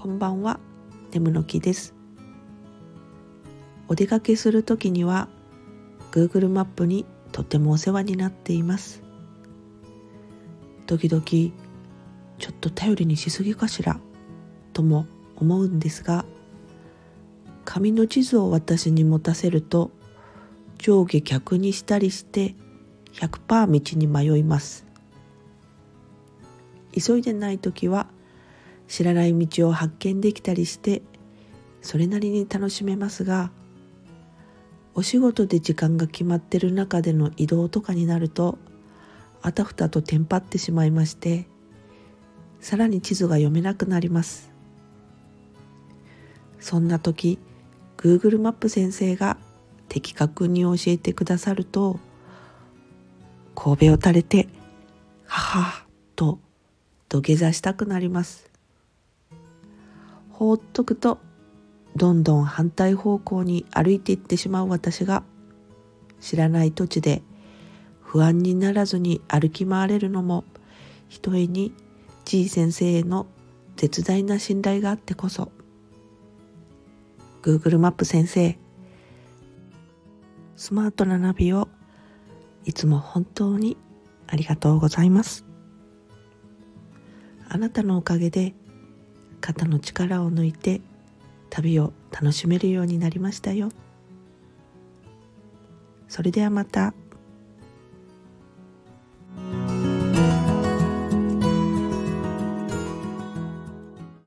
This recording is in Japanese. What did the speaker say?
こんばんは。眠の木です。お出かけする時には Google マップにとてもお世話になっています。時々ちょっと頼りにしすぎかしらとも思うんですが紙の地図を私に持たせると上下逆にしたりして100%道に迷います。急いでない時は知らない道を発見できたりしてそれなりに楽しめますがお仕事で時間が決まってる中での移動とかになるとあたふたとテンパってしまいましてさらに地図が読めなくなります。そんな時 Google マップ先生が的確に教えてくださると神戸を垂れて「はは」と土下座したくなります。放っとくとどんどん反対方向に歩いていってしまう私が知らない土地で不安にならずに歩き回れるのもひとえに G 先生への絶大な信頼があってこそ。Google マップ先生スマートなナビをいつも本当にありがとうございます。あなたのおかげで肩の力を抜いて旅を楽しめるようになりましたよそれではまた。